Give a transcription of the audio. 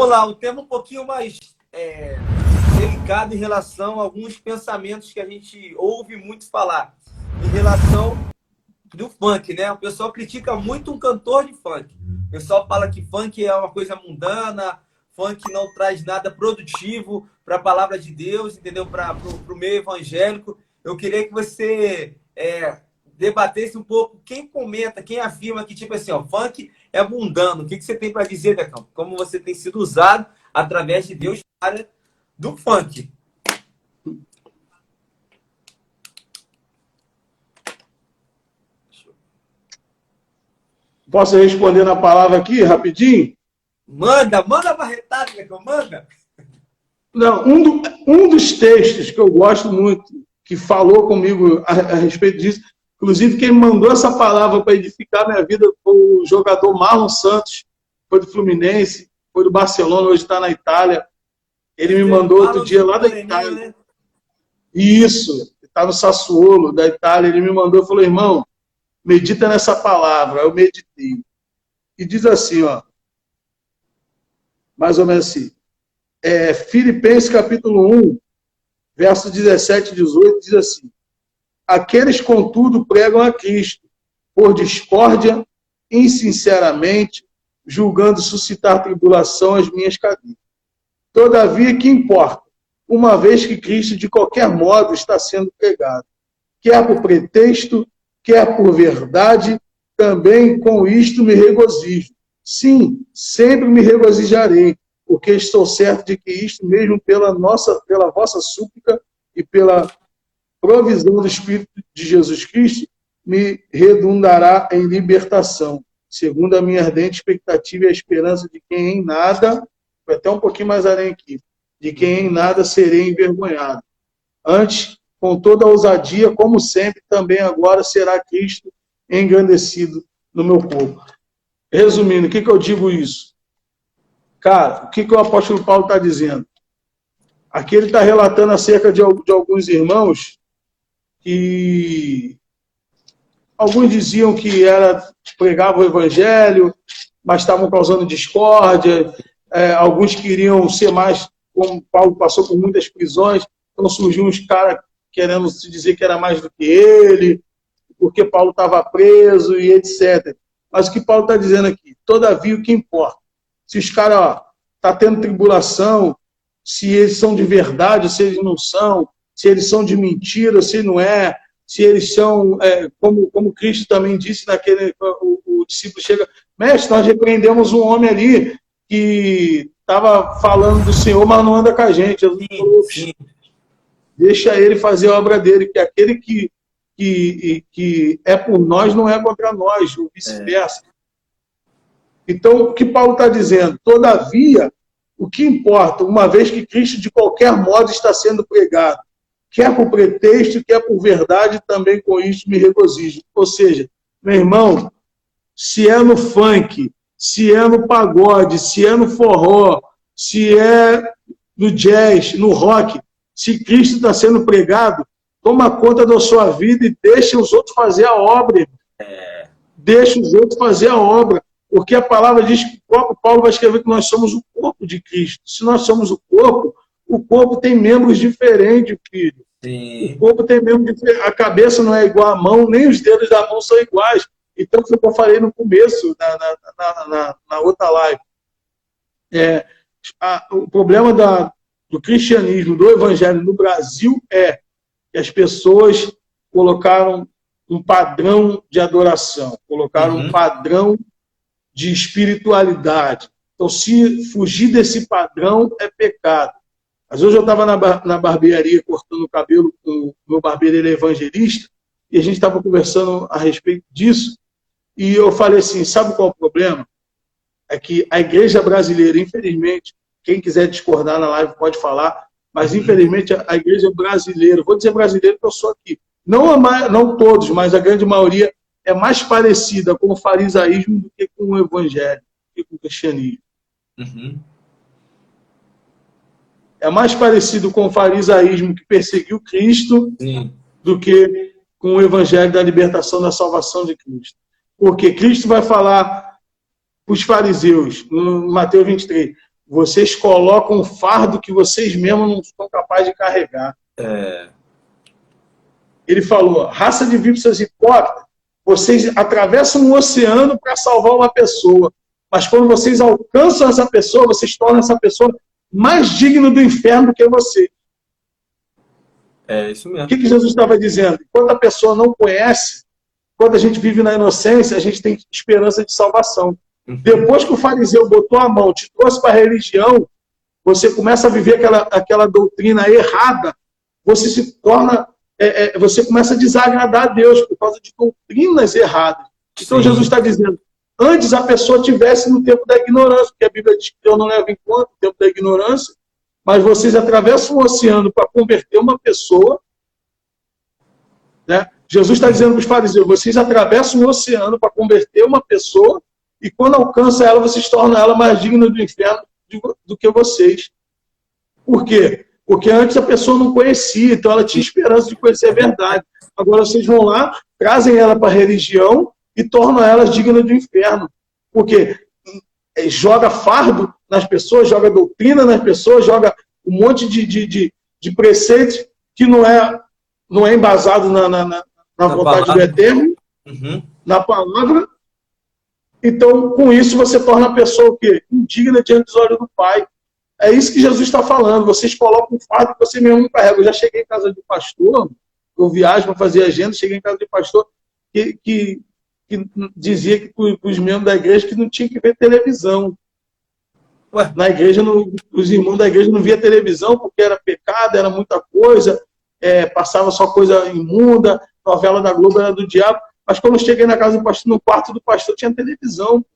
Vamos lá, um tema um pouquinho mais é, delicado em relação a alguns pensamentos que a gente ouve muito falar em relação do funk, né? O pessoal critica muito um cantor de funk. O pessoal fala que funk é uma coisa mundana, funk não traz nada produtivo para a palavra de Deus, entendeu? Para o meio evangélico. Eu queria que você é, debatesse um pouco quem comenta, quem afirma que, tipo assim, ó, funk é mundano. O que, que você tem para dizer, Decão? Como você tem sido usado através de Deus para do funk? Posso responder na palavra aqui, rapidinho? Manda, manda barretada, Decão, manda. Não, um, do, um dos textos que eu gosto muito, que falou comigo a, a respeito disso, Inclusive, quem mandou essa palavra para edificar minha vida foi o jogador Marlon Santos, foi do Fluminense, foi do Barcelona, hoje está na Itália. Ele me mandou outro dia lá da Itália. Né? Isso, está no Sassuolo, da Itália. Ele me mandou e falou: irmão, medita nessa palavra. Eu meditei. E diz assim, ó, mais ou menos assim. É, Filipenses capítulo 1, verso 17 e 18, diz assim: Aqueles, contudo, pregam a Cristo, por discórdia, insinceramente, julgando suscitar tribulação às minhas cadeias. Todavia, que importa? Uma vez que Cristo, de qualquer modo, está sendo pregado, quer por pretexto, quer por verdade, também com isto me regozijo. Sim, sempre me regozijarei, porque estou certo de que isto mesmo pela nossa, pela vossa súplica e pela provisão do Espírito de Jesus Cristo me redundará em libertação, segundo a minha ardente expectativa e a esperança de quem em nada, foi até um pouquinho mais além aqui, de quem em nada serei envergonhado. Antes, com toda a ousadia, como sempre, também agora será Cristo engrandecido no meu corpo. Resumindo, o que, que eu digo isso? Cara, o que, que o apóstolo Paulo está dizendo? Aqui ele está relatando acerca de, de alguns irmãos que alguns diziam que era pregava o evangelho, mas estavam causando discórdia. É, alguns queriam ser mais, como Paulo passou por muitas prisões, então surgiu uns caras querendo se dizer que era mais do que ele, porque Paulo estava preso e etc. Mas o que Paulo está dizendo aqui? Todavia, o que importa? Se os caras estão tá tendo tribulação, se eles são de verdade, se eles não são, se eles são de mentira, se não é, se eles são, é, como, como Cristo também disse naquele, o, o discípulo chega, mestre, nós repreendemos um homem ali que estava falando do Senhor, mas não anda com a gente. Falou, sim. Deixa ele fazer a obra dele, que aquele que, que, que é por nós não é contra nós, ou vice-versa. É. Então, o que Paulo está dizendo? Todavia, o que importa, uma vez que Cristo de qualquer modo está sendo pregado, quer por pretexto, quer por verdade, também com isso me regozijo. Ou seja, meu irmão, se é no funk, se é no pagode, se é no forró, se é no jazz, no rock, se Cristo está sendo pregado, toma conta da sua vida e deixa os outros fazer a obra. É. Deixa os outros fazer a obra. Porque a palavra diz que o próprio Paulo vai escrever que nós somos o corpo de Cristo. Se nós somos o corpo, o corpo tem membros diferentes, filho. Sim. O corpo tem membros diferentes. A cabeça não é igual à mão, nem os dedos da mão são iguais. Então, foi o que eu falei no começo, na, na, na, na outra live. É, a, o problema da, do cristianismo, do evangelho no Brasil é que as pessoas colocaram um padrão de adoração, colocaram uhum. um padrão de espiritualidade. Então, se fugir desse padrão é pecado. Às vezes eu estava na, na barbearia cortando o cabelo, o meu barbeiro ele é evangelista, e a gente estava conversando a respeito disso, e eu falei assim, sabe qual é o problema? É que a igreja brasileira, infelizmente, quem quiser discordar na live pode falar, mas infelizmente a igreja brasileira, vou dizer brasileiro porque eu sou aqui, não, não todos, mas a grande maioria é mais parecida com o farisaísmo do que com o evangelho, do que com o cristianismo. Uhum é mais parecido com o farisaísmo que perseguiu Cristo Sim. do que com o evangelho da libertação da salvação de Cristo. Porque Cristo vai falar para os fariseus, no Mateus 23, vocês colocam um fardo que vocês mesmos não são capazes de carregar. É. Ele falou: raça de víboras hipócritas, vocês atravessam um oceano para salvar uma pessoa, mas quando vocês alcançam essa pessoa, vocês tornam essa pessoa mais digna do inferno do que você. É isso mesmo. O que, que Jesus estava dizendo? Quando a pessoa não conhece, quando a gente vive na inocência, a gente tem esperança de salvação. Uhum. Depois que o fariseu botou a mão, te trouxe para a religião, você começa a viver aquela, aquela doutrina errada, você se torna, é, é, você começa a desagradar a Deus por causa de doutrinas erradas. Então Sim. Jesus está dizendo, antes a pessoa tivesse no tempo da ignorância, porque a Bíblia diz que eu não levo em conta o tempo da ignorância, mas vocês atravessam o oceano para converter uma pessoa. Né? Jesus está dizendo para os fariseus: vocês atravessam o oceano para converter uma pessoa, e quando alcança ela, vocês tornam ela mais digna do inferno do que vocês. Por quê? Porque antes a pessoa não conhecia, então ela tinha esperança de conhecer a verdade. Agora vocês vão lá, trazem ela para a religião e tornam ela digna do inferno. Porque joga fardo nas pessoas, joga doutrina nas pessoas, joga um monte de, de, de, de preceitos que não é, não é embasado na, na, na, na vontade palavra. do Eterno, uhum. na palavra. Então, com isso, você torna a pessoa o quê? Indigna diante dos olhos do Pai. É isso que Jesus está falando. Vocês colocam um fardo que você mesmo não carrega. Eu já cheguei em casa de pastor, eu viajo para fazer agenda, cheguei em casa de pastor que, que, que dizia que os membros da igreja que não tinha que ver televisão. Ué, na igreja, no, os irmãos da igreja não via televisão porque era pecado, era muita coisa, é, passava só coisa imunda, novela da Globo era do diabo. Mas quando eu cheguei na casa do pastor, no quarto do pastor tinha televisão.